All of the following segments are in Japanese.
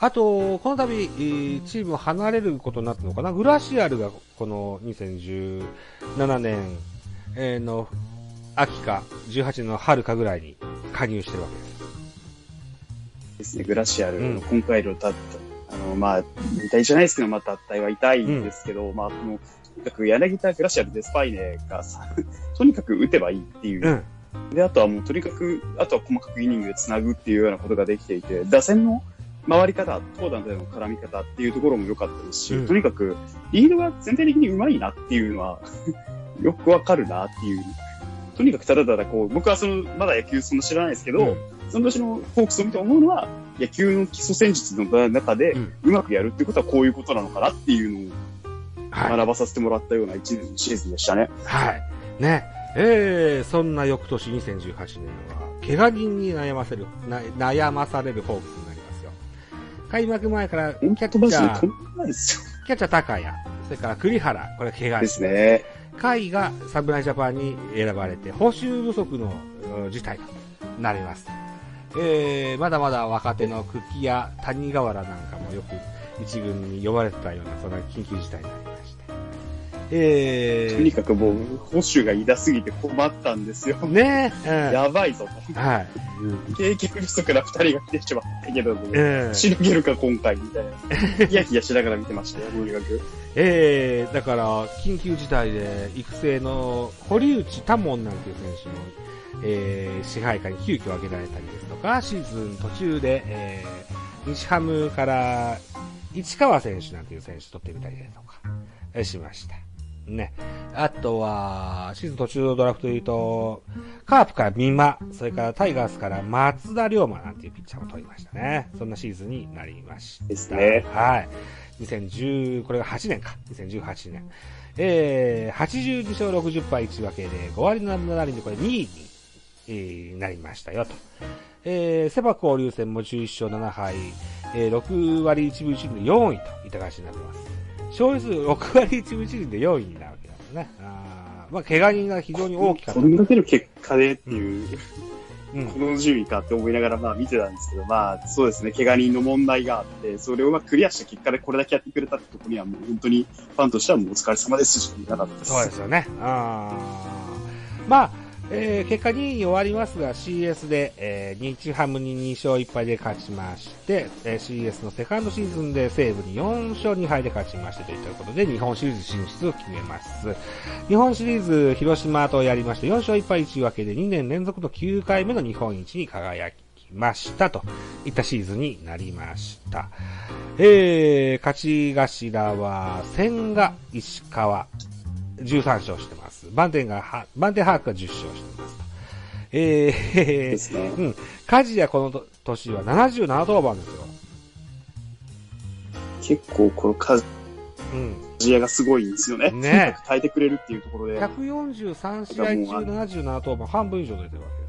あと、この度、チームを離れることになったのかな、グラシアルがこの2017年の秋か、18年の春かぐらいに加入してるわけです。ですね、グラシアル、うん、今回のたあの、まあ、引退じゃないですけど、まあ、脱退は痛いんですけど、うん、まあ、とにかく柳田、グラシアル、デスパイネが とにかく打てばいいっていう。うんで、あとはもうとにかく、あとは細かくイニングで繋ぐっていうようなことができていて、打線の回り方、投打での絡み方っていうところも良かったですし、うん、とにかくリードが全体的にうまいなっていうのは よくわかるなっていう。とにかくただただこう、僕はその、まだ野球そんな知らないですけど、うん、その年のホークスを見て思うのは、野球の基礎戦術の中でうまくやるってことはこういうことなのかなっていうのを学ばさせてもらったような一年シーズンでしたね。はい。ね。えー、そんな翌年2018年は、怪我人に悩ませる、悩まされるホークス。開幕前からキャッチャー、キャッチャー高谷、それから栗原、これ怪我ですね。甲斐が侍ジャパンに選ばれて、報酬不足の事態となります。えー、まだまだ若手の久喜や谷川原なんかもよく一軍に呼ばれてたような、そんな緊急事態になりました。えー、とにかくもう、保守が痛すぎて困ったんですよ。ねえ。うん、やばいぞと。はい。経験不足な二人が来てしまったけど、ね、しのげるか今回みたいな。ヒヤヒヤしながら見てましたよ、とにかく。えー、だから、緊急事態で育成の堀内多門なんていう選手も、えー、支配下に急遽挙げられたりですとか、シーズン途中で、えー、日ハムから市川選手なんていう選手取ってみたりとか、しました。ね。あとは、シーズン途中のドラフトで言うと、カープから三馬、それからタイガースから松田龍馬なんていうピッチャーを取りましたね。そんなシーズンになりました。ですね。はい。2010、これが8年か。2018年。えー、82勝60敗1分けで5割7分7厘でこれ2位に、えー、なりましたよと。えー、セパ交流戦も11勝7敗、えー、6割1分1厘で4位といった感じになってます。勝利数6割1分1厘で4位になるわけですね。あまあ、怪我人が非常に大きかった。こんだけの結果でっていう、うん、この順位かって思いながらまあ見てたんですけど、まあそうですね、怪我人の問題があって、それをまあクリアした結果でこれだけやってくれたってところにはもう本当にファンとしてはもうお疲れ様ですしなかったです。そうですよね。あまあ、えー、結果2位に終わりますが CS で、えー、日ハムに2勝1敗で勝ちまして、えー、CS のセカンドシーズンで西武に4勝2敗で勝ちましてということで日本シリーズ進出を決めます。日本シリーズ広島とやりまして4勝1敗1分けで2年連続の9回目の日本一に輝きましたといったシーズンになりました。えー、勝ち頭は千賀、石川、13勝してます。番手が、番手把握が10勝してます。えー、ですね。うん。梶谷この年は77登板ですよ。結構この梶谷がすごいんですよね。ね 耐えてくれるっていうところで。143試合中77登板、半分以上出てるわけ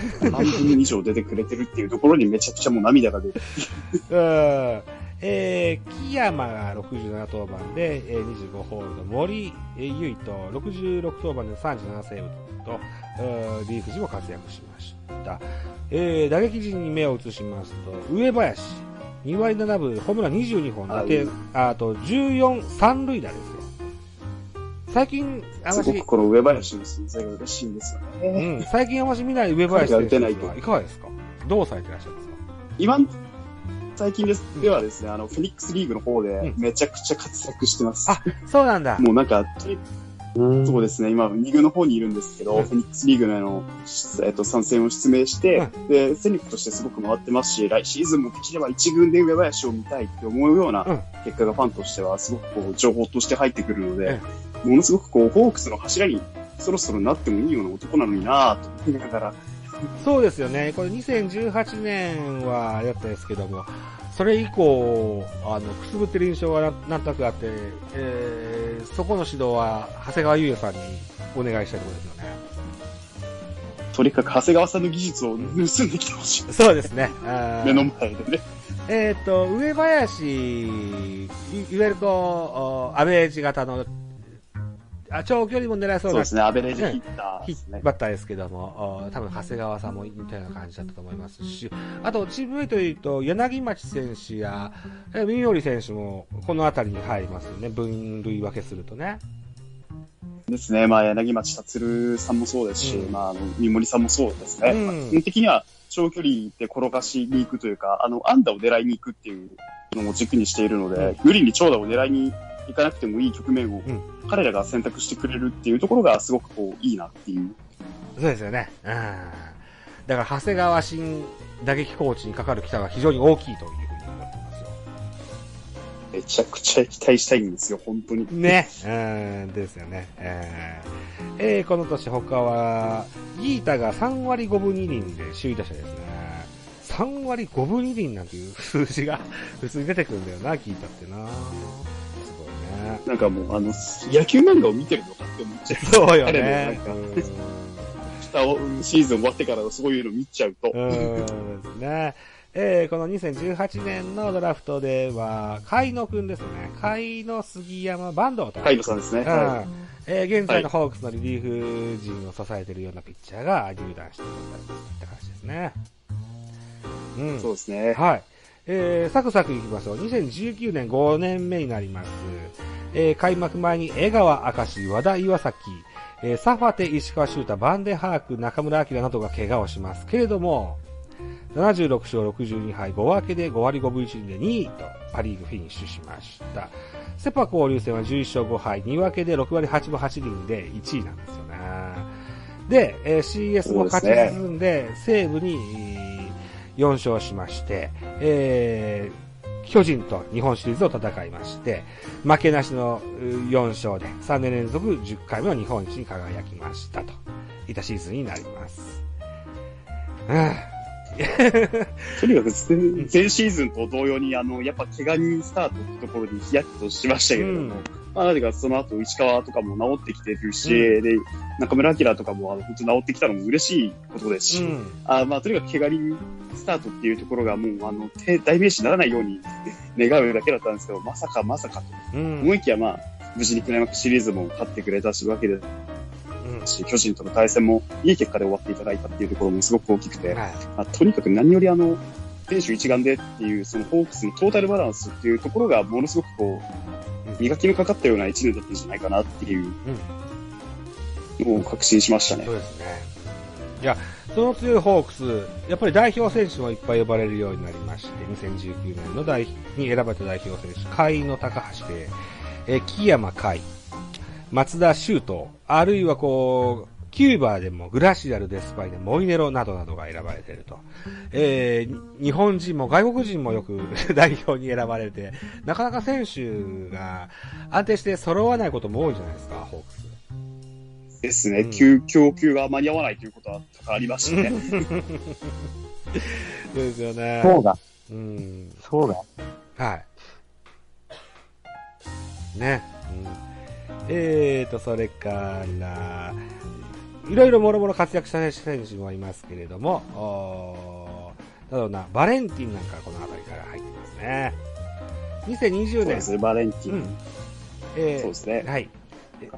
ですよ。半分以上出てくれてるっていうところにめちゃくちゃもう涙が出る。うん。えー、木山が67登板で、えー、25ホールド、森、えー、優衣と66登板で37セーブと、えー、リーフジも活躍しました。えー、打撃陣に目を移しますと、上林、2割7分、ホームラン22本、打点、あと14、三塁打ですよ。最近、あまし。すごくこの上林の存在が嬉しいんですよね。うん、最近あまし見ない上林選手はいかがですか？どうされてらっしゃるんですか？今最近です、ではですね、あの、フェニックスリーグの方でめちゃくちゃ活躍してます。あ、そうなんだ。もうなんか、そうですね、今、2軍の方にいるんですけど、うん、フェニックスリーグのあの、えっと、参戦を出名して、うん、で、戦力としてすごく回ってますし、来シーズンもできれば1軍で上林を見たいって思うような結果がファンとしてはすごくこう、情報として入ってくるので、うん、ものすごくこう、ホークスの柱にそろそろなってもいいような男なのになぁと思いながら、そうですよね。これ2018年はやったんですけども、それ以降、あの、くすぶってる印象がなんとなくあって、えー、そこの指導は長谷川優也さんにお願いしたいところですよね。とにかく長谷川さんの技術を盗んできてほしい。そうですね。目の前でね。えっ、と、上林、いわゆるこう、アベージ型のあ長距離も狙えそうなそうですね、アベレージヒッターねッ。バッターですけども、お多分長谷川さんも似たような感じだったと思いますし、あとチームメイトでいうと、柳町選手や、え三森選手もこの辺りに入りますよね、分類分けするとね。ですね。まあ、柳町達さんもそうですし、うんまあ、あの、三森さんもそうですね。うんまあ基本的には長距離で転がしに行くというか、あの、安打を狙いに行くっていうのを軸にしているので、うん無理に長打を狙いに行かなくてもいい局面をうん彼らが選択してくれるっていうところがすごくこう、いいなっていう。そうですよね。うん。だから、長谷川新打撃コーチにかかる期待は非常に大きいというふうに思ってますよ。めちゃくちゃ期待したいんですよ、本当に。ね。うん、ですよね。えーえーこの年他は、ギータが3割5分2厘で首位打者ですね。3割5分2厘なんていう数字が普通に出てくるんだよな、ギータってな。なんかもう、あの、野球漫画を見てるのかって思っちゃう。そうよね。シーズン終わってからそういうの見ちゃうと。うんですね。えーこの2018年のドラフトでは、海野くんですね。海野杉山バンドと。カイロさんですね。うんはえー現在のホークスのリリーフ陣を支えているようなピッチャーが入団してくれたって感じですね。うんい。そうですね。はい。えー、サクサクいきましょう。2019年5年目になります。えー、開幕前に江川明石、和田岩崎、えー、サファテ、石川修太、バンデハーク、中村晃などが怪我をします。けれども、76勝62敗、5分けで5割5分1厘で2位とパリーグフィニッシュしました。セパ交流戦は11勝5敗、2分けで6割8分8厘で1位なんですよね。で、えー CS も勝ち進んで、西武にえー4勝しまして、えー巨人と日本シリーズを戦いまして、負けなしの4勝で3年連続10回目の日本一に輝きましたといったシーズンになります。うん とにかく前前シーズンと同様に、あの、やっぱ怪我人スタートってところにヒヤッとしましたけれども、うん。まあ、なぜかその後、石川とかも治ってきてるし、うで、中村晃とかも、あの、本当治ってきたのも嬉しいことですし、うん。あまあ、とにかく怪我人スタートっていうところがもう、あの、て代名詞にならないように願うだけだったんですけど、まさかまさかと。うん。思いきや、まあ、無事にクライマックスシリーズも勝ってくれたしわけでし、巨人との対戦もいい結果で終わっていただいたっていうところもすごく大きくて、はいまあ、とにかく何よりあの、選手一丸でっていう、そのホークスのトータルバランスっていうところがものすごくこうんう、磨きのかかったような一年だったんじゃないかなっていうのを確信しましたねそ。うですね。いや、その強いホークス、やっぱり代表選手もいっぱい呼ばれるようになりまして、2019年の代に選ばれた代表選手、甲斐の高橋で、えー木山海、松田修斗、あるいはこう、キューバーでもグラシアル、デスパイネ、モイネロなどなどが選ばれていると。えー日本人も外国人もよく 代表に選ばれて、なかなか選手が安定して揃わないことも多いじゃないですか、ホークス。ですね。うん供供給が間に合わないということは多々ありましたね。そ うですよね。そうだ、うん。そうだ。はい。ね。うん、えーと、それから、いろいろもろもろ活躍した選手もいますけれども、だろうな、バレンティンなんかこの辺りから入ってますね。2020年そうで、すね、バレンティン。うんえーそうですね。はい。え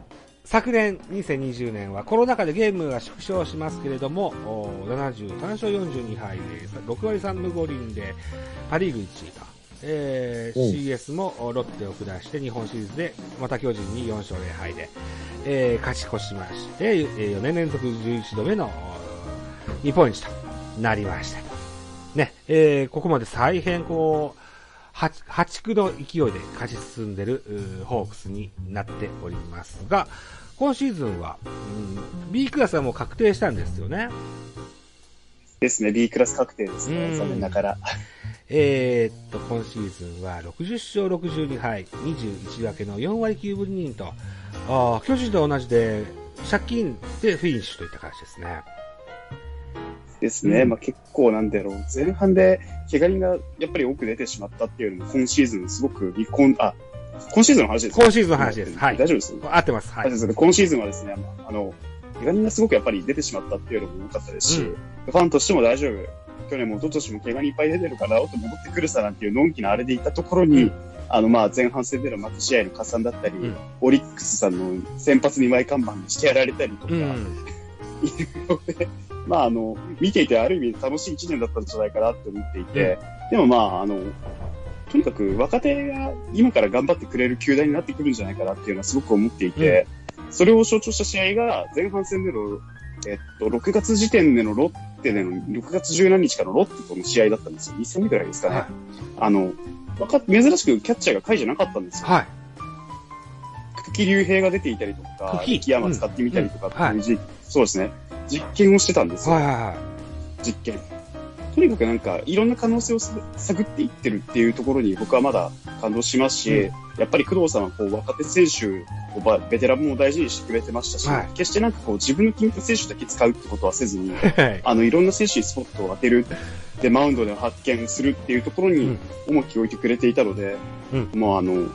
昨年、2020年はコロナ禍でゲームが縮小しますけれども、お73勝42敗で、6割3分5厘で、パリーグ1位と。えーうん CS もおロッテを下して日本シリーズで、また巨人に4勝0敗で、えー勝ち越しまして、え4年連続11度目のお日本一となりました。ね、えーここまで大変こう、破破竹の勢いで勝ち進んでるホークスになっておりますが、今シーズンは、うん、B クラスはもう確定したんですよね。ですね、B クラス確定ですうんね、残念ながら。えーっと、今シーズンは60勝62敗、21分けの4割9分2厘と、あー巨人と同じで、借金でフィニッシュといった感じですね。ですね。うんまあ結構なんだろう。前半で怪我人がやっぱり多く出てしまったっていうのも今シーズンすごく離婚、あ、今シーズンの話ですか今シーズンの話です。はい。大丈夫です合ってます。はい。今シーズンはですね、あの、怪我人がすごくやっぱり出てしまったっていうのも多かったですし、うんファンとしても大丈夫。去年も一昨年も怪我にいっぱい出てるから、おっと戻ってくるさなんていうのんきなあれでいったところに、あの、まあ、前半戦での負け試合の加算だったり、うん。オリックスさんの先発に前看板にしてやられたりとか、うん。いうので、まあ、あの、見ていてある意味楽しい一年だったんじゃないかなって思っていて、でもまあ、あの、とにかく若手が今から頑張ってくれる球団になってくるんじゃないかなっていうのはすごく思っていて、それを象徴した試合が前半戦での、えっと、6月時点でのロッテでの、6月17日からのロッテとの試合だったんですよ。2戦目ぐらいですかね。はい。あの、わか珍しくキャッチャーが甲斐じゃなかったんですよ。はい。久木竜平が出ていたりとか、久喜木山使ってみたりとかってうんいうじ、そうですね。実験をしてたんですよ。はいはいはい。実験。とにかくなんか、いろんな可能性をさ探っていってるっていうところに僕はまだ感動しますし、うん。やっぱり工藤さんはこう若手選手ベテランも大事にしてくれてましたし、はい。決してなんかこう自分の気に入った選手だけ使うってことはせずに、はい。あの、いろんな選手にスポットを当てる、で、マウンドで発見するっていうところにうん。重きを置いてくれていたので、うもうあの、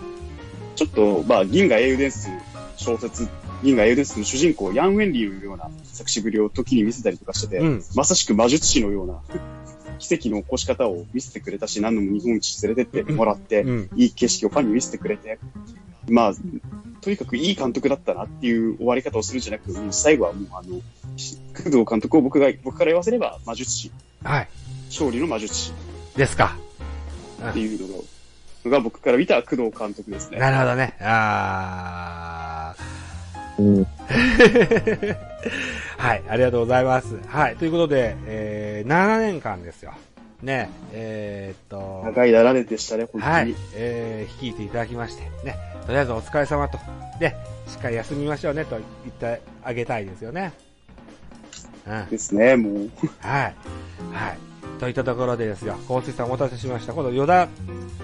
ちょっと、まあ、銀河英雄伝説小説、銀河英雄伝説の主人公、ヤン・ウェンリーのような作詞ぶりを時に見せたりとかしてて、うん。まさしく魔術師のような奇跡の起こし方を見せてくれたし、何度も日本一連れてってもらって、うん。いい景色をファンに見せてくれて、まあ、とにかくいい監督だったなっていう終わり方をするんじゃなく、もう最後はもうあの、工藤監督を僕が、僕から言わせれば魔術師、はい。勝利の魔術師ですか。っていうのが僕から見た工藤監督ですね。なるほどね。あうん。ー。はい。ありがとうございます。はい。ということで、えー、7年間ですよ。ね。えー、っと。長い7年でしたね、本当に。はい。えー、率いていただきまして、ね。とりあえずお疲れ様と。で、しっかり休みましょうねと言ってあげたいですよね。うん。ですね、もう。はい。はい。といったところでですよ、高水さんお待たせしました。今度、与田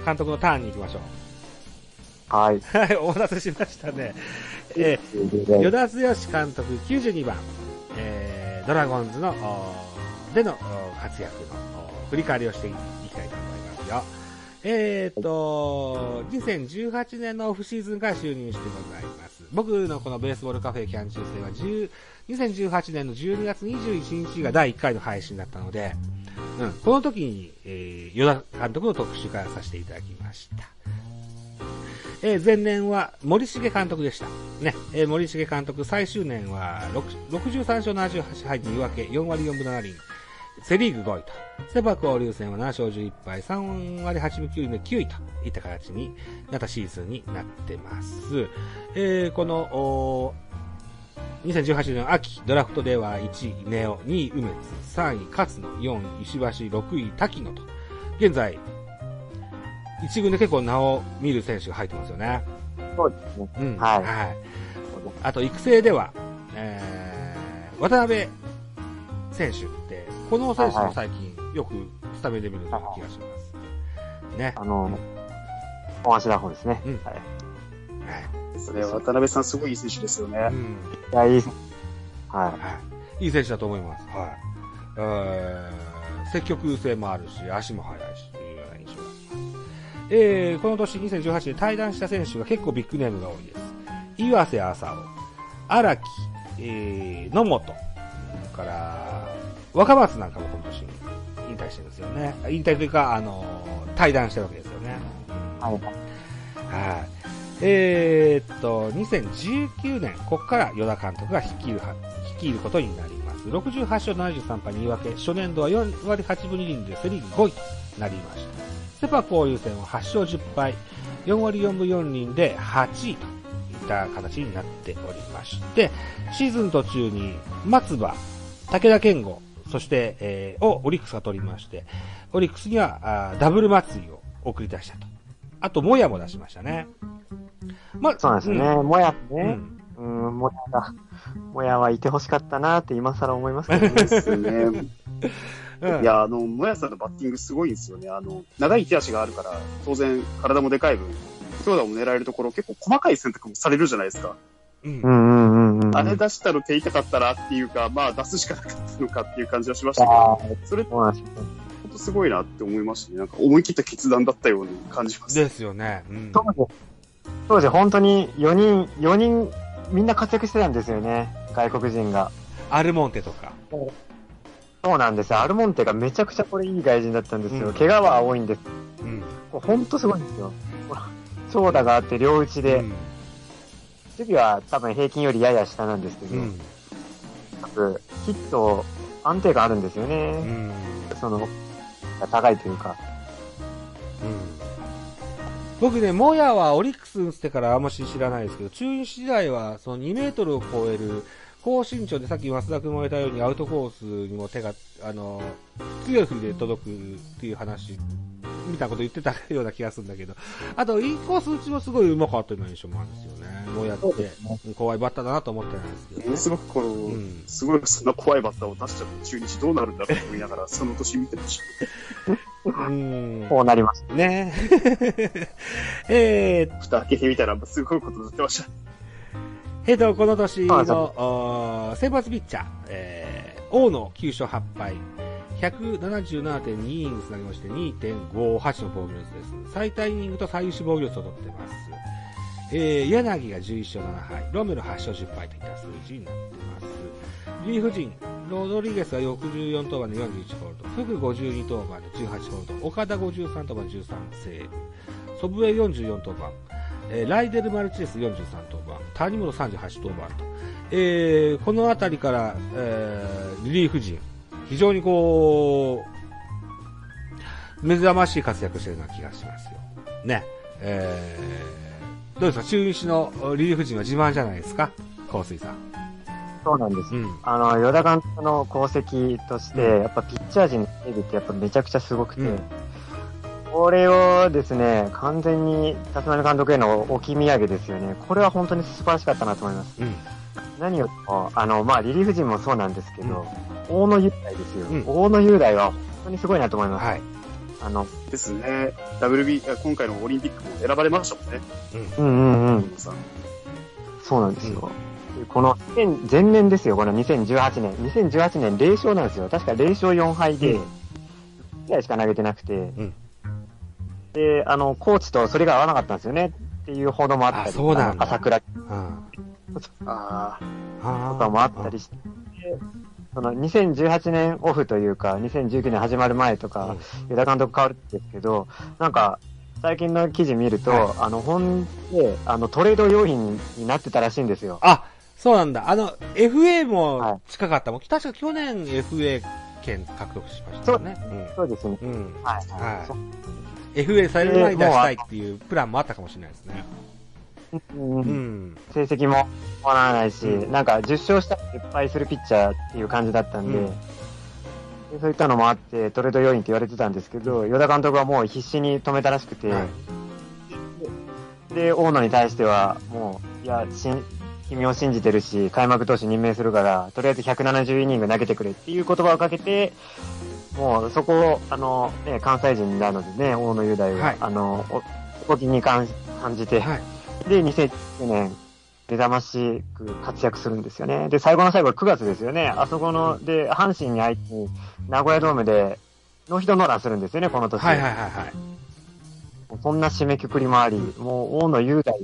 監督のターンに行きましょう。はい。はい、お待たせしましたね。えー、与田剛監督92番、えー、ドラゴンズの、での活躍の振り返りをしていきたいと思いますよ。えーっと、2018年のオフシーズンから就任してございます。僕のこのベースボールカフェキャン中世は10 2018年の12月21日が第1回の配信だったので、うん、この時に、えー、与田監督の特集からさせていただきました。えー前年は森重監督でした。ね、えー森重監督最終年は63勝78敗2分け、4割4分7厘。セリーグ5位と。セパ交流戦は7勝11敗、3割8分9厘で9位といった形になったシーズンになってます。えーこの、お2018年秋、ドラフトでは1位、ネオ、2位、梅津、3位、勝野、4位、石橋、6位、滝野と。現在、一軍で結構名を見る選手が入ってますよね。そうですね。うん。はいあと、育成では、えー、渡辺選手って、この選手も最近よくスタメンで見るような気がします。ね。あの、大橋打法ですね。うんはい。はい。ですね。渡辺さんすごいいい選手ですよね。うん。いや、いいはい。いい選手だと思います。はい。えー、積極性もあるし、足も速いし、えー、この年2018年対談した選手が結構ビッグネームが多いです。岩瀬麻生、荒木、えー、野本、それから、若松なんかもこの年に引退してるんですよね。引退というか、あのー対談してるわけですよね。い。はい。はい。えーっと、2019年、ここから与田監督が率いるは、率いることになります。68勝73敗2分け、初年度は4割8分2厘でセリーグ5位となりました。セパ交流戦は8勝10敗、4割4分4厘で8位といった形になっておりまして、シーズン途中に松葉、武田健吾、そして、えーをオリックスが取りまして、オリックスにはあーダブル祭りを送り出したと。あと、もやも出しましたね。まそうですよね。もやうん。ね。うんうん、もやが、もやはいてほしかったなって今更思いますけどね。ですね。うんいや、あの、もやさんのバッティングすごいんですよね。あの、長い手足があるから、当然体もでかい分、強打も狙えるところ、結構細かい選択もされるじゃないですか。うんう。んうんうんうん。あれ出したの手痛かったなっていうか、まあ出すしかなかったのかっていう感じはしましたけあど、ーそれそうなんですよ。本当すごいなって思いましたね。なんか思い切った決断だったように感じます。ですよね。うん。当時、当時本当に4人、4人、みんな活躍してたんですよね。外国人が。アルモンテとか。そうなんですよ。アルモンテがめちゃくちゃこれいい外人だったんですよ。うん怪我は多いんです。うん。ほんとすごいんですよ。長打があって両打ちで、うん。守備は多分平均よりやや下なんですけど、うん。各ヒット安定感あるんですようね。ん。その、高いというか。僕ね、モヤはオリックス打ってからあんまし知らないですけど、中日時代はその2メートルを超える高身長でさっき増田君も言ったようにアウトコースにも手が、あの、強い振りで届くっていう話、みたいなこと言ってたような気がするんだけど、あと、インコース打ちもすごい上手かったような印象もあるんですよね。モヤって、怖いバッターだなと思ってないですけど、ものすごくこの、うんすごいそんな怖いバッターを出しちゃって中日どうなるんだろうと思いながら、その年見てました。うん。こうなりました。ね えー蓋開けてみたら、すごいことになってました。えっと、この年の先発ピッチャー、えー、大野9勝8敗、177.2イニングス投げまして2.58の防御率です。最多イニングと最優秀防御率を取ってます。えー、柳が11勝7敗、ロメロ8勝10敗といった数字になってます。リーフ陣、ロドリゲスが64登板で41ホールド、フグ52登板で18ホールド、岡田53登板13セーブ、ソブウェイ44登板、えーライデル・マルチネス43登板、谷本38登板と、えーこの辺りから、えーリリーフ陣、非常にこう、目覚ましい活躍してるような気がしますよ。ね。えーどうですか？中日のリリーフ陣は自慢じゃないですか？香水さん。そうなんです。うん。あの、与田監督の功績として、うんやっぱピッチャー陣の整備ってやっぱめちゃくちゃすごくて、うんこれをですね、完全に立浪監督への置き土産ですよね。これは本当に素晴らしかったなと思います。うん。何よりも、あの、まあ、リリーフ陣もそうなんですけど、大野雄大ですよ。うん大野雄大は本当にすごいなと思います。はい。あの、ですね。WB、あ今回のオリンピックも選ばれましたもんね。うんうんうん。んそうなんですよ。この2000前年ですよ、この2018年。2018年0勝なんですよ。確か0勝4敗で、うん1試合しか投げてなくて、んで、あの、コーチとそれが合わなかったんですよね。っていう報道もあったり、あそうなん朝倉うん。とかもあったりして、その2018年オフというか、2019年始まる前とか、与田監督変わるんですけど、なんか、最近の記事見ると、はいあの、本で、あの、トレード用品になってたらしいんですよ。あ、そうなんだ。あの、FA はも近かったもん。確か去年 FA 権獲得しましたよね。そうですね。うん。うん。はい。はい FA される前に出したいっていうプランもあったかもしれないですね。うんうん。成績も変わらないし、うんなんか10勝したら失敗するピッチャーっていう感じだったんで、うんでそういったのもあって、トレード要因って言われてたんですけど、与田監督はもう必死に止めたらしくて、はいで、大野に対しては、もう、いや、しん君を信じてるし、開幕投手任命するから、とりあえず170イニング投げてくれっていう言葉をかけて、もうそこを、あの、ね、関西人なのでね、大野雄大は、はいあの、お、お気に感感じて、はい。で、2009年、目覚ましく活躍するんですよね。で、最後の最後、9月ですよね。あそこの、で、阪神に相手に、名古屋ドームで、ノーヒットノーランするんですよね、この年。はいはいはいはい。そんな締めくくりもあり、もう、大野雄大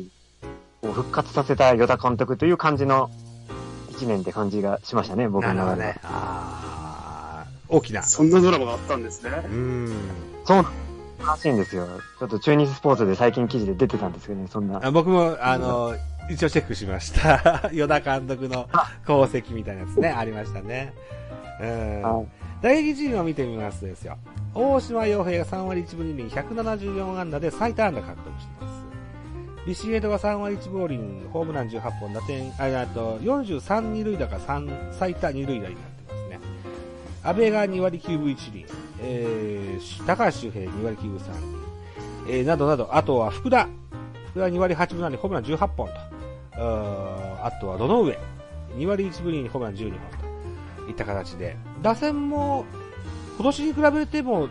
を復活させた与田監督という感じの一年って感じがしましたね、僕の中でね。あー大きなあ、。そんなドラマがあったんですね。うん。そうらしいんですよ。ちょっと中日スポーツで最近記事で出てたんですけどね、そんな。あ僕も、あの、一応チェックしました。与田監督の功績みたいなやつね、ありましたね。うん。はい打撃陣を見てみますとですよ。大島洋平が3割1分2厘、174安打で最多安打獲得しています。ビシエドが3割1分5厘、ホームラン18本、打点、あ、あと、43二塁打が3、最多二塁打になってますね。安倍が2割9分1厘、えー、高橋周平2割9分3厘、えー、などなど、あとは福田。福田2割8分7厘、ホームラン18本と。あーあとは、どの上。2割1分2厘、ホームラン12本と。いった形で、打線も、今年に比べても、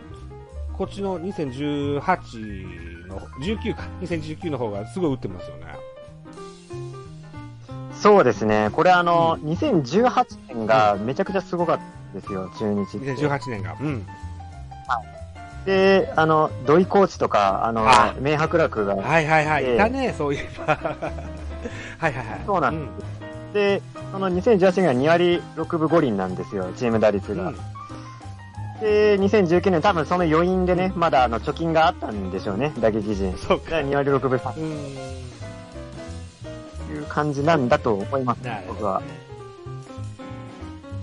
こっちの2018の、19か、2019の方がすごい打ってますよね。そうですね。これあの、2018年がめちゃくちゃすごかったですよ、中日って。2018年が。うん。で、あの、土井コーチとか、あの、あ明白楽が、はいはいはい。ええいたね、そういえば。はいはいはい。そうなんですで、その2018年が2割6分5厘なんですよ、チーム打率が。うん。で、2019年多分その余韻でね、まだあの貯金があったんでしょうね、打撃陣。そうか。2割6分3うん。という感じなんだと思います、なるほ僕は。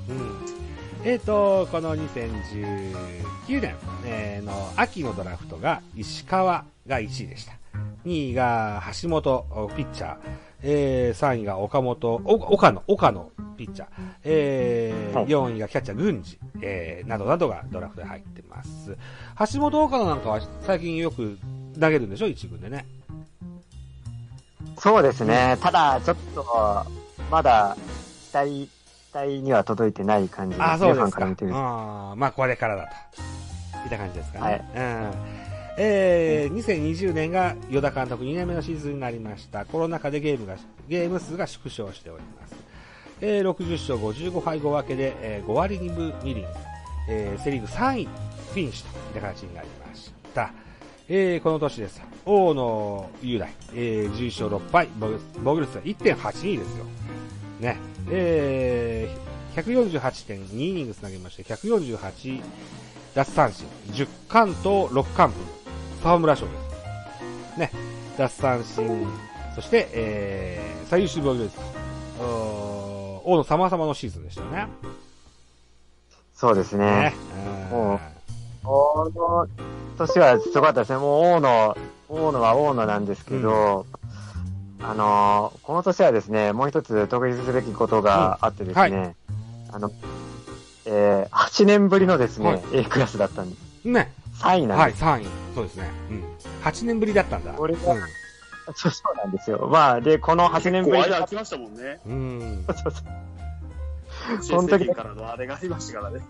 うん。えっ、と、この2019年、えーの秋のドラフトが石川が1位でした。2位が橋本ピッチャー、えー、3位が岡本、お岡野、岡野ピッチャー、えーはい4位がキャッチャー郡司、えー、などなどがドラフトで入ってます。橋本岡野なんかは最近よく投げるんでしょ？一軍でね。そうですね。ただ、ちょっと、まだ、期待、期待には届いてない感じですね。あ、そうフですか。ァンから見てると。あまあ、これからだと。いった感じですかね。はいうん。えー、2020年が与田監督2年目のシーズンになりました。コロナ禍でゲームが、ゲーム数が縮小しております。えー、60勝55敗5分けで、えー5割2分2厘、えー、セリーグ3位フィニッシュといった形になりました。えー、この年です。大野雄大、えー、11勝6敗、防御率は1.82ですよ。ね。えー、148.2イニングつなげまして、148奪三振、10完投6完封、沢村賞です。ね。奪三振、そして、えー、最優秀防御率と、おー大野様々のシーズンでしたよね。そうですね。ね。もうこの年はすごかったですね。もう大野、大野は大野なんですけど、あのーこの年はですね、もう一つ特筆すべきことがあってですね、うんはあの、えー、8年ぶりのですね、はい A クラスだったんです。うんね。3位なんはい、です。3位。そうですね。うん。8年ぶりだったんだ。これがそうそうなんですよ。まあ、で、この8年ぶり間空きましたもんね。うん。うん。そうそうその時からのあれがありましたからね。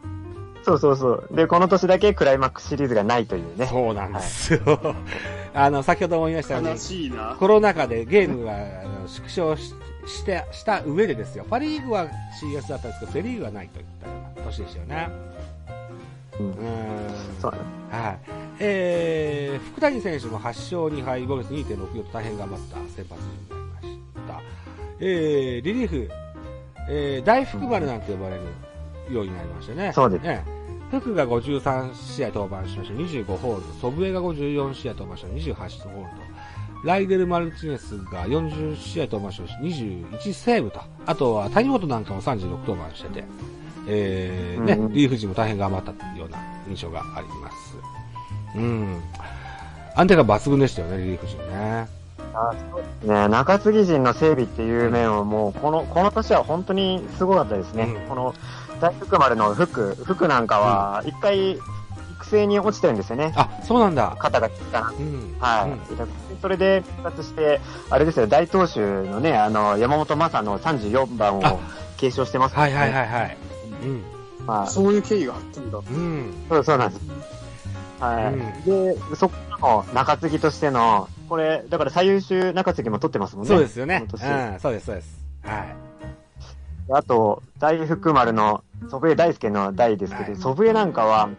そうそうそう。で、この年だけクライマックスシリーズがないというね。そうなんですよ。あの、先ほども言いましたように悲、しいな。コロナ禍でゲームがあの縮小しして、した上でですよ。パリーグは CS だったんですけど、セリーグはないといったような年でしたよね。うん。そうはい。えー、福谷選手も8勝2敗、5月2.64と大変頑張った先発陣になりました。えー、リリーフ、えー、大福丸なんて呼ばれるようになりましたね。そうですね。福が53試合登板しました、25ホールド。祖父江が54試合登板した、28ホールド。ライデル・マルチネスが40試合登板しました、21セーブと。あとは谷本なんかも36登板してて、えー、ね、リーフ陣も大変頑張ったような印象があります。うん。安定が抜群でしたよね、リリーフ陣ね。あそうですね、中継ぎ陣の整備っていう面はもう、この、この年は本当にすごかったですね。うんこの、大福丸の服、服なんかは、一回、育成に落ちてるんですよね。あ、そうなんだ。肩が効くかな。うん。はい。うんでそれで復活して、あれですよ、大投手のね、あの、山本昌の34番あを継承してますはいはいい。はいはい。うん。まあ、そういう経緯があったんだ。うん。そうそうなんです。はい。うんで、そこの中継ぎとしての、これ、だから最優秀中継ぎも取ってますもんね。そうですよね。うん、そうです、そうです。はい。あと、大福丸の祖父江大輔の代ですけど、はい祖父江なんかは、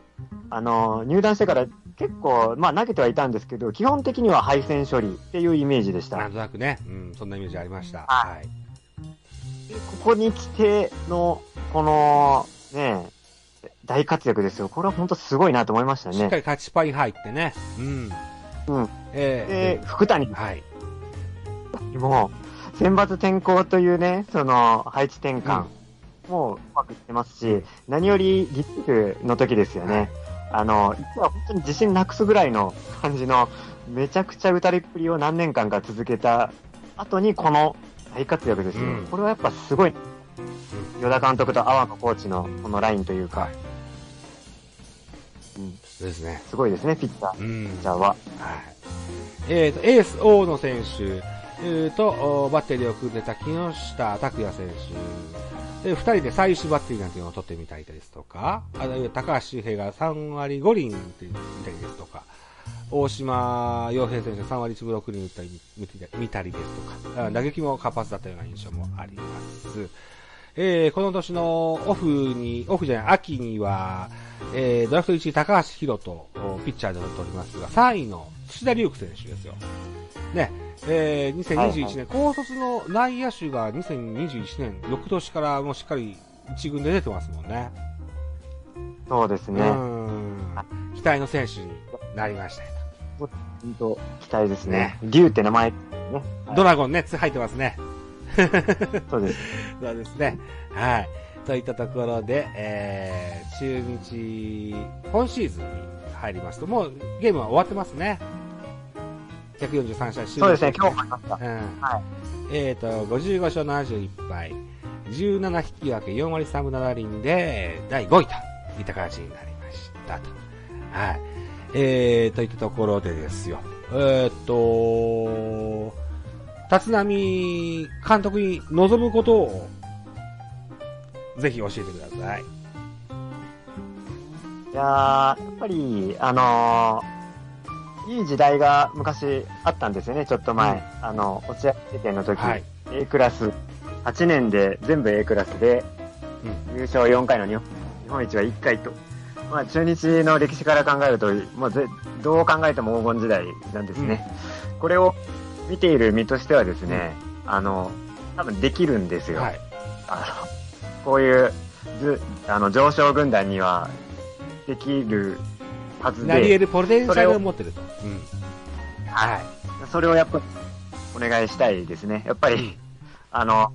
あの、入団してから結構、まあ投げてはいたんですけど、基本的には配線処理っていうイメージでした。なんとなくね、うん、そんなイメージありました。ははい。ここに来ての、この、ね、大活躍ですよ。これは本当すごいなと思いましたね。しっかり勝ちパイ入ってね。うん。うん。えで、福谷ー、はい。も、選抜転校というね、その、配置転換もうまくいってますし、何よりリリーフの時ですよね。あの、実は本当に自信なくすぐらいの感じの、めちゃくちゃ打たれっぷりを何年間か続けた後にこの大活躍ですよ。うんこれはやっぱすごい、与田監督と阿波野コーチのこのラインというか、はいうん、そうですね。すごいですね、ピッチャー。うん。ピッチャーは。はい。えーと、エース大野選手、えーと、おバッテリーを組んでた木下拓也選手、で、二人で最終バッテリーなんていうのを取ってみたりですとか、あるいは高橋周平が3割5厘って言ったりですとか、大島洋平選手が3割1分6厘打ったり見たりですとか、あ打撃も活発だったような印象もあります。えーこの年のオフに、オフじゃない、秋には、えードラフト1位高橋宏斗、おピッチャーで取りますが、3位の土田龍空選手ですよ。ね、えー2021年、はい高卒の内野手が2021年、翌年からもうしっかり一軍で出てますもんね。そうですね。うん。期待の選手になりましたよ。本当期待ですね。竜って名前、ね。ドラゴンね、つ入ってますね。そうです。そうですね。はい。といったところで、えー、中日、今シーズンに入りますと、もうゲームは終わってますね。143試合終了そうですね、今日もありました。うん。はい。えっ、と、55勝71敗、17引き分け、4割3分7厘で、第5位といった形になりましたと。はい。えー、といったところでですよ。えっ、と、立浪監督に望むことを、ぜひ教えてください。いやー、やっぱり、あのーいい時代が昔あったんですよね、ちょっと前。うんあの、落合事件の時、はい。A クラス、8年で全部 A クラスで、優勝4回の日本日本一は1回と。まあ、中日の歴史から考えると、もうぜどう考えても黄金時代なんですね。これを見ている身としてはですね、あの、多分できるんですよ。はい。あの、こういう、ずあの、上昇軍団にはできるはずで、なり得るポテンシャルを持ってると。うん。はい。それをやっぱ、お願いしたいですね。やっぱり、うんあの、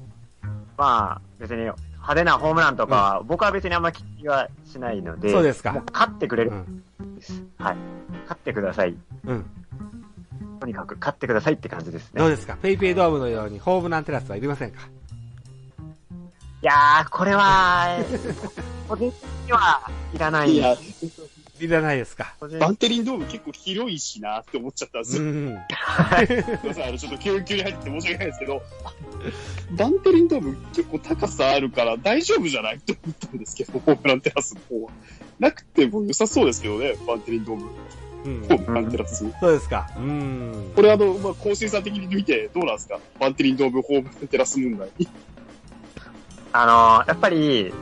まあ、別に派手なホームランとかは、僕は別にあんま気はしないので、そうですかもう勝ってくれるうん。んです。はい。勝ってください。うん。とにかく勝ってくださいって感じですね。どうですか？ペイペイドームのようにホームランテラスはいりませんか？いやー、これは、個人的にはいらない。いや、いらないですかバンテリンドーム結構広いしなって思っちゃったんですよ。うん。すいません、あの、ちょっと急急に入ってて申し訳ないですけど、バンテリンドーム結構高さあるから大丈夫じゃないって思ったんですけど、ホームランテラスの方は。なくても良さそうですけどね、バンテリンドーム、うんホ。ームランテラス。そうですか。うん。これあの、まあ、更新さん的に見てどうなんですか？バンテリンドームホームランテラス問題。あのーやっぱり、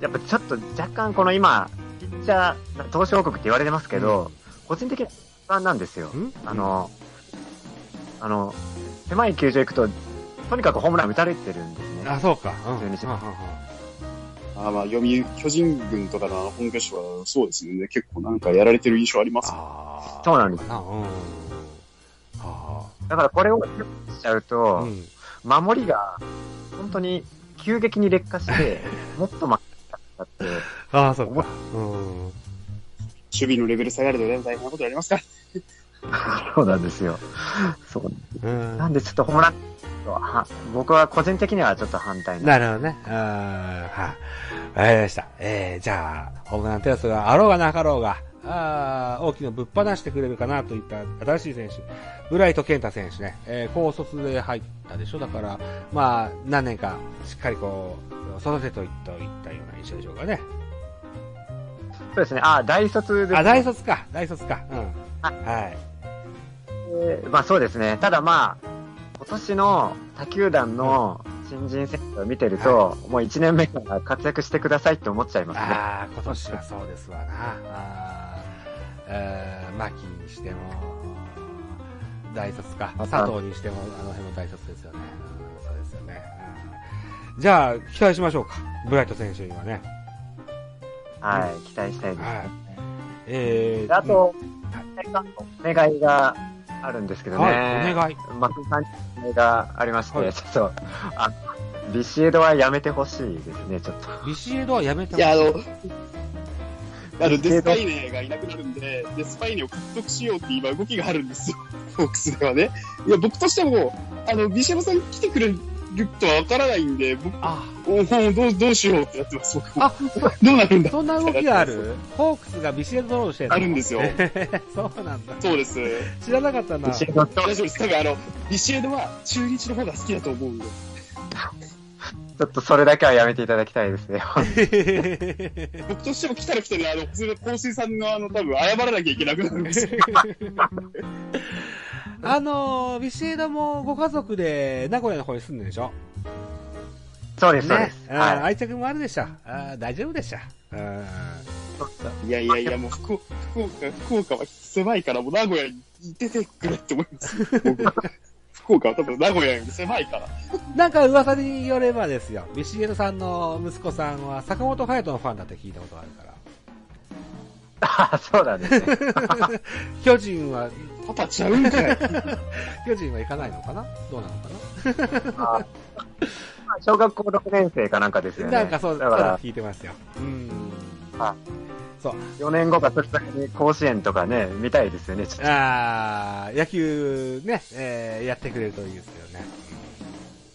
やっぱちょっと若干この今、ピッチャー、投手王国って言われてますけど、個人的には不安なんですよ。ん？あ、の、あの、狭い球場行くと、とにかくホームラン打たれてるんですね。あ、そうか。うん。あまあ、読売巨人軍とかの本拠地はそうですよね。結構なんかやられてる印象あります。ああ。そうなんですかな。うん。あだからこれをしちゃうあ。とう、ん。守りが本当に急激に劣化して、もっと負けちゃって、ああ、そうか。うん。守備のレベル下がるとね、大変なことありますから。そうなんですよ。そう。うん。なんでちょっとホームランは、僕は個人的にはちょっと反対なるほどね。あーはい。わかりました。えー、じゃあ、ホームランテラスがあろうがなかろうが、あー大きなぶっ放してくれるかなといった新しい選手。ブライト健太選手ね。えー、高卒で入ったでしょ。だから、まあ、何年かしっかりこう、育てといったような印象でしょうかね。そうですね。あ、大卒です、ね。あ、大卒か。大卒か。うん。あはい。えーまあそうですね。ただまあ、今年の他球団の新人選手を見てると、もう1年目から活躍してくださいって思っちゃいますね。ああ、今年はそうですわな。あーえー、牧にしても、大卒か。佐藤にしても、あの辺も大卒ですよね。うんそうですよね。うんじゃあ、期待しましょうか。ブライト選手にはね。はい、期待したいです。はい。えー、であと、お願いがあるんですけうん、どね。はい、お願い。松井さんにお願いがありまして、はいちょっと、あの、ビシエドはやめてほしいですね、ちょっと。ビシエドはやめたいや、あの、あの、デスパイネがいなくなるんで、デスパイネを獲得しようって今動きがあるんですよ。フォークスではね。いや、僕としても、あの、ビシエドさん来てくれるとはわからないんで、僕、あ、おもうどう、どうしようってなってます。あ、どうなるんだ？そんな動きがある？ホークスがビシエドロードしてるのあるんですよ。そうなんだ。そうです。知らなかったな。ビシエドと、大丈夫です。多分あの、ビシエドは中日の方が好きだと思うんで。ちょっとそれだけはやめていただきたいですね。僕としても来たら来たで、あの、普通の香水さんのあの、多分謝らなきゃいけなくなるんですよ。あのー、ビシエドもご家族で名古屋の方に住んでるでしょ？そうです、そうでねす。。はい。愛着もあるでしょ。あー大丈夫でしょ。うんいやいやいや、もう福岡、福岡、福岡は狭いから、もう名古屋に出てくれって思います。僕福岡は多分名古屋より狭いから。なんか噂によればですよ、ビシエドさんの息子さんは坂本勇人のファンだって聞いたことがあるから。ああ、そうなんですね。巨人は、パパちゃうんかい。巨人は行かないのかな？どうなのか あ小学校6年生かなんかですよね。ななんかそう、だから、聞いてますよ。うん。あそう。4年後かそれだけに甲子園とかね、見たいですよね。あー野球ね、えーやってくれるといいですよね。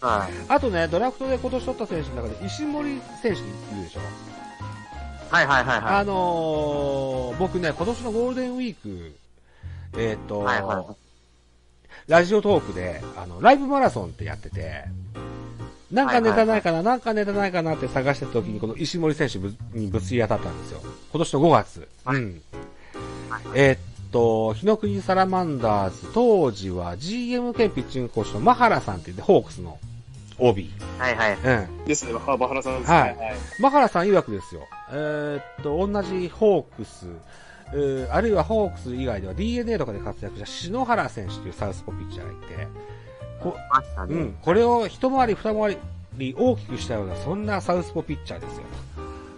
はい。あとね、ドラフトで今年取った選手の中で石森選手いるでしょ？はいはいはいはあのー、僕ね、今年のゴールデンウィーク、えっ、と、い。はいはい。ラジオトークで、あの、ライブマラソンってやってて、なんかネタないかな、なんかネタないかなって探してた時に、この石森選手ぶにぶつり当たったんですよ。今年の5月。はいうん。えーっと、日の国サラマンダーズ、当時は GM 兼ピッチングコーチのマハラさんって言って、ホークスの OB。はいはい。うん。ですね、ハーバー原さんですね。はいマハラさん曰くですよ。えーっと、同じホークス、えーあるいはホークス以外では DNA とかで活躍した篠原選手というサウスポピッチャーがいて、こ。うん、これを一回り二回り大きくしたような、そんなサウスポピッチャーですよ。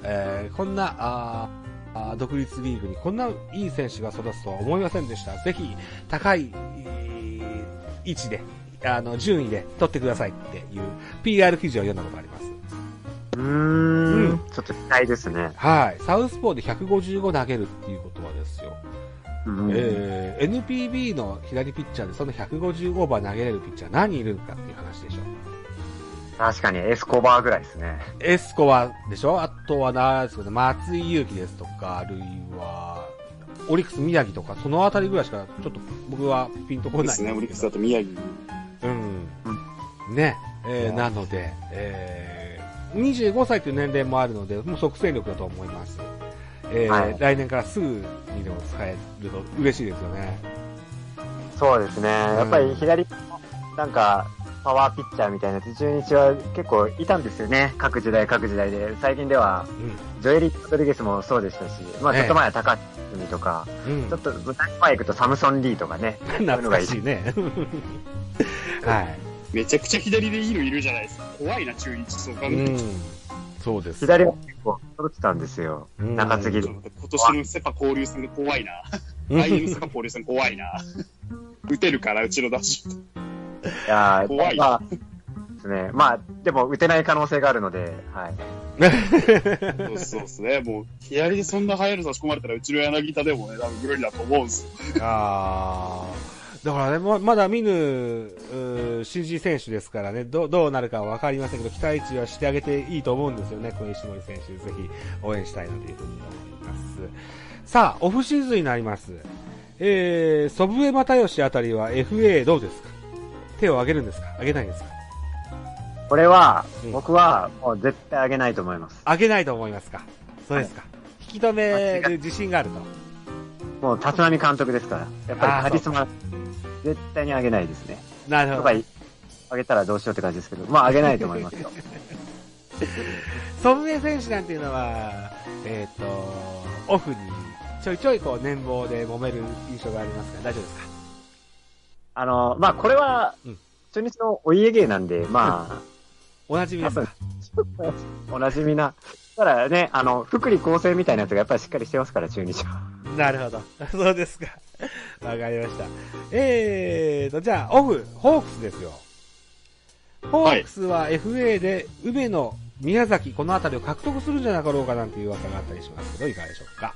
えーこんな、あーあー独立リーグにこんないい選手が育つとは思いませんでした。ぜひ、高い、えー位置で、あの、順位で取ってくださいっていう PR 記事を読んだことがあります。うーうんん。ちょっと期待ですね。はい。サウスポーで155投げるっていうことはですよ。うんえー NPB の左ピッチャーでその150オーバー投げれるピッチャー何人いるのかっていう話でしょ？確かにエスコバーぐらいですね。エスコバでしょ？あとは何ですかね、松井裕樹ですとか、あるいは、オリックス宮城とか、そのあたりぐらいしか、ちょっと僕はピンとこないですね、オリックスだと。と宮城。うん。ね。えーなので、えー、25歳という年齢もあるので、もう即戦力だと思います。えーはい来年からすぐにでも使えると嬉しいですよね。そうですね。やっぱり左、なんか、パワーピッチャーみたいなやつ、中日は結構いたんですよね。各時代各時代で。最近では、ジョエリット・ロドリゲスもそうでしたし、まあええちょっと前は高橋文とか、うん。うんちょっと舞台前行くとサムソン・リーとかね。懐かしいね。はい。めちゃくちゃ左でいいのいるじゃないですか。怖いな、中日。そう考えるうん。そうです。左は結構揃ってたんですよ。うん中継ぎで。と。今年のセパ交流戦が怖いな。来年のセパ交流戦怖いな。打てるから、うちのダッシュ。いやー怖いまあ、ですね。まあ、でも打てない可能性があるので、はい。そうそうですね。もう、左でそんな速いの差し込まれたら、うちの柳田でもね、多分無理だと思うんですよ。あーだからね、ままだ見ぬ、うー新人選手ですからね、どどうなるかは分かりませんけど、期待値はしてあげていいと思うんですよね、この石森選手。ぜひ応援したいなというふうに思います。さあ、オフシーズンになります。えー、祖父江又吉あたりは FA どうですか？手を挙げるんですか？挙げないんですか？これはうん、僕はもう絶対上げないと思います。挙げないと思いますか？そうですか。引き止める自信があると。もう立浪監督ですから。やっぱりカリスマ、絶対に上げないですね。なるほどとか。上げたらどうしようって感じですけど、まあ上げないと思いますよ。祖父江選手なんていうのは、えっ、と、オフにちょいちょいこう年俸で揉める印象がありますが、大丈夫ですか？あの、まあこれはうん、初日のお家芸なんで、ま おなじみです おなじみな。ただね、あの、福利厚生みたいなやつがやっぱりしっかりしてますから、中日は。なるほど。そうですか。わかりました。えーと、じゃあ、オフ、ホークスですよ。ホークスは FA で、梅野、宮崎、この辺りを獲得するんじゃなかろうかなんていう噂があったりしますけど、いかがでしょうか？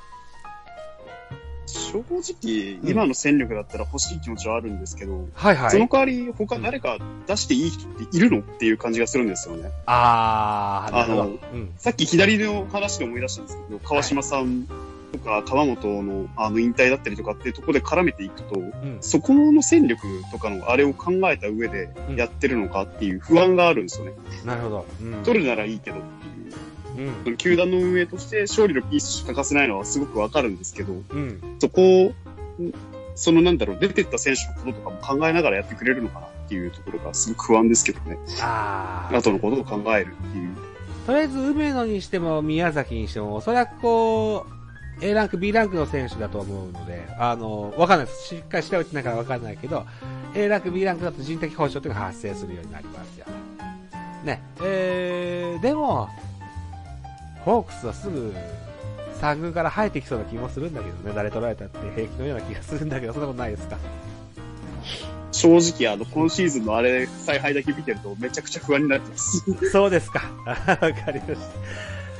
正直、今の戦力だったら欲しい気持ちはあるんですけど、はいはい。その代わり他誰か出していい人っているのっていう感じがするんですよね。あ。あのうん。さっき左の話で思い出したんですけど、川島さんとか川本のあの引退だったりとかっていうところで絡めていくと、うん。そこの戦力とかのあれを考えた上でやってるのかっていう不安があるんですよね。なるほど。うん。取るならいいけどっていう。うん。球団の運営として勝利のピース欠かせないのはすごくわかるんですけど、うん。そこを、そのなんだろう、出てった選手のこととかも考えながらやってくれるのかなっていうところがすごく不安ですけどね。あー。後のことを考えるっていう。とりあえず、梅野にしても、宮崎にしても、おそらくこう、A ランク、B ランクの選手だと思うので、あの、わかんないです。しっかり調べてないからわかんないけど、A ランク、B ランクだと人的保障というのが発生するようになりますよ。ね。えー、でも、ホークスはすぐ3軍から生えてきそうな気もするんだけどね、誰取られたって平気のような気がするんだけど、そんなことないですか？正直、あの、今シーズンのあれ、采配だけ見てるとめちゃくちゃ不安になってます。そうですか。わかりまし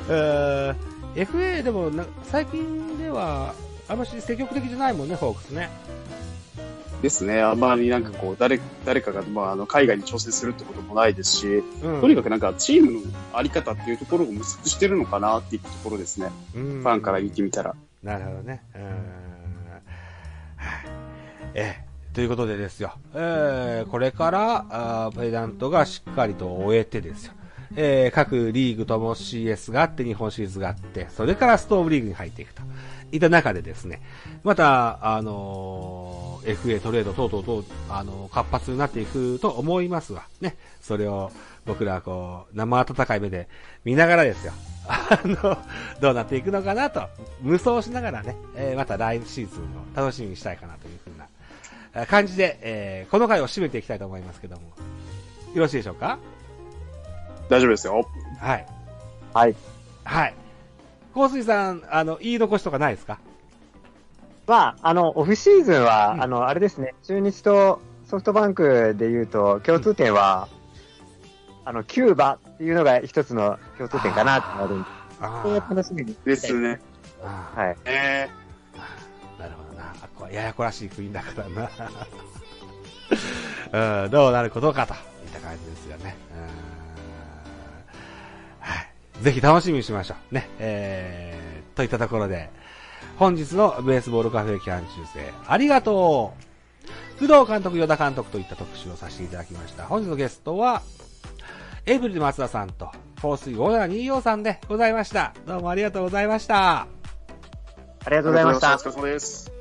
た。うーん FA でもな、最近では、あんまし積極的じゃないもんね、ホークスね。ですね。あんまりなんかこう、誰、誰かが、まあ、あの、海外に挑戦するってこともないですし、うん。とにかくなんかチームのあり方っていうところを模索してるのかなっていうところですね。うん、ファンから見てみたら。なるほどね。うーん。はいええ、ということでですよ。えー、これから、あーペダントがしっかりと終えてですよ。えー、各リーグとも CS があって、日本シリーズがあって、それからストーブリーグに入っていくと。いった中でですね、また、あのー FA トレード等々と、あのー活発になっていくと思いますわ。ね。それを僕らはこう、生温かい目で見ながらですよ。あの、どうなっていくのかなと、無双しながらね、えーまた来シーズンを楽しみにしたいかなというふうな感じで、えーこの回を締めていきたいと思いますけども。よろしいでしょうか？大丈夫ですよ。はい。はい。はい。香水さん、あの、言い残しとかないですか？まあ、あの、オフシーズンは、うんあの、あれですね、中日とソフトバンクで言うと、共通点は、あの、キューバっていうのが一つの共通点かなってなるんで、あそれをー楽しみに。ですね。はい。えなるほどな。あこれややこらしい国だからな。うん、どうなることかといった感じですよね。うんはい。ぜひ楽しみにしましょう。ね。えー、といったところで、本日のベースボールカフェキャン中世、ありがとう工藤監督、与田監督といった特集をさせていただきました。本日のゲストは、エイブリル松田さんと、香水5724さんでございました。どうもありがとうございました。ありがとうございましたお。疲れ様です。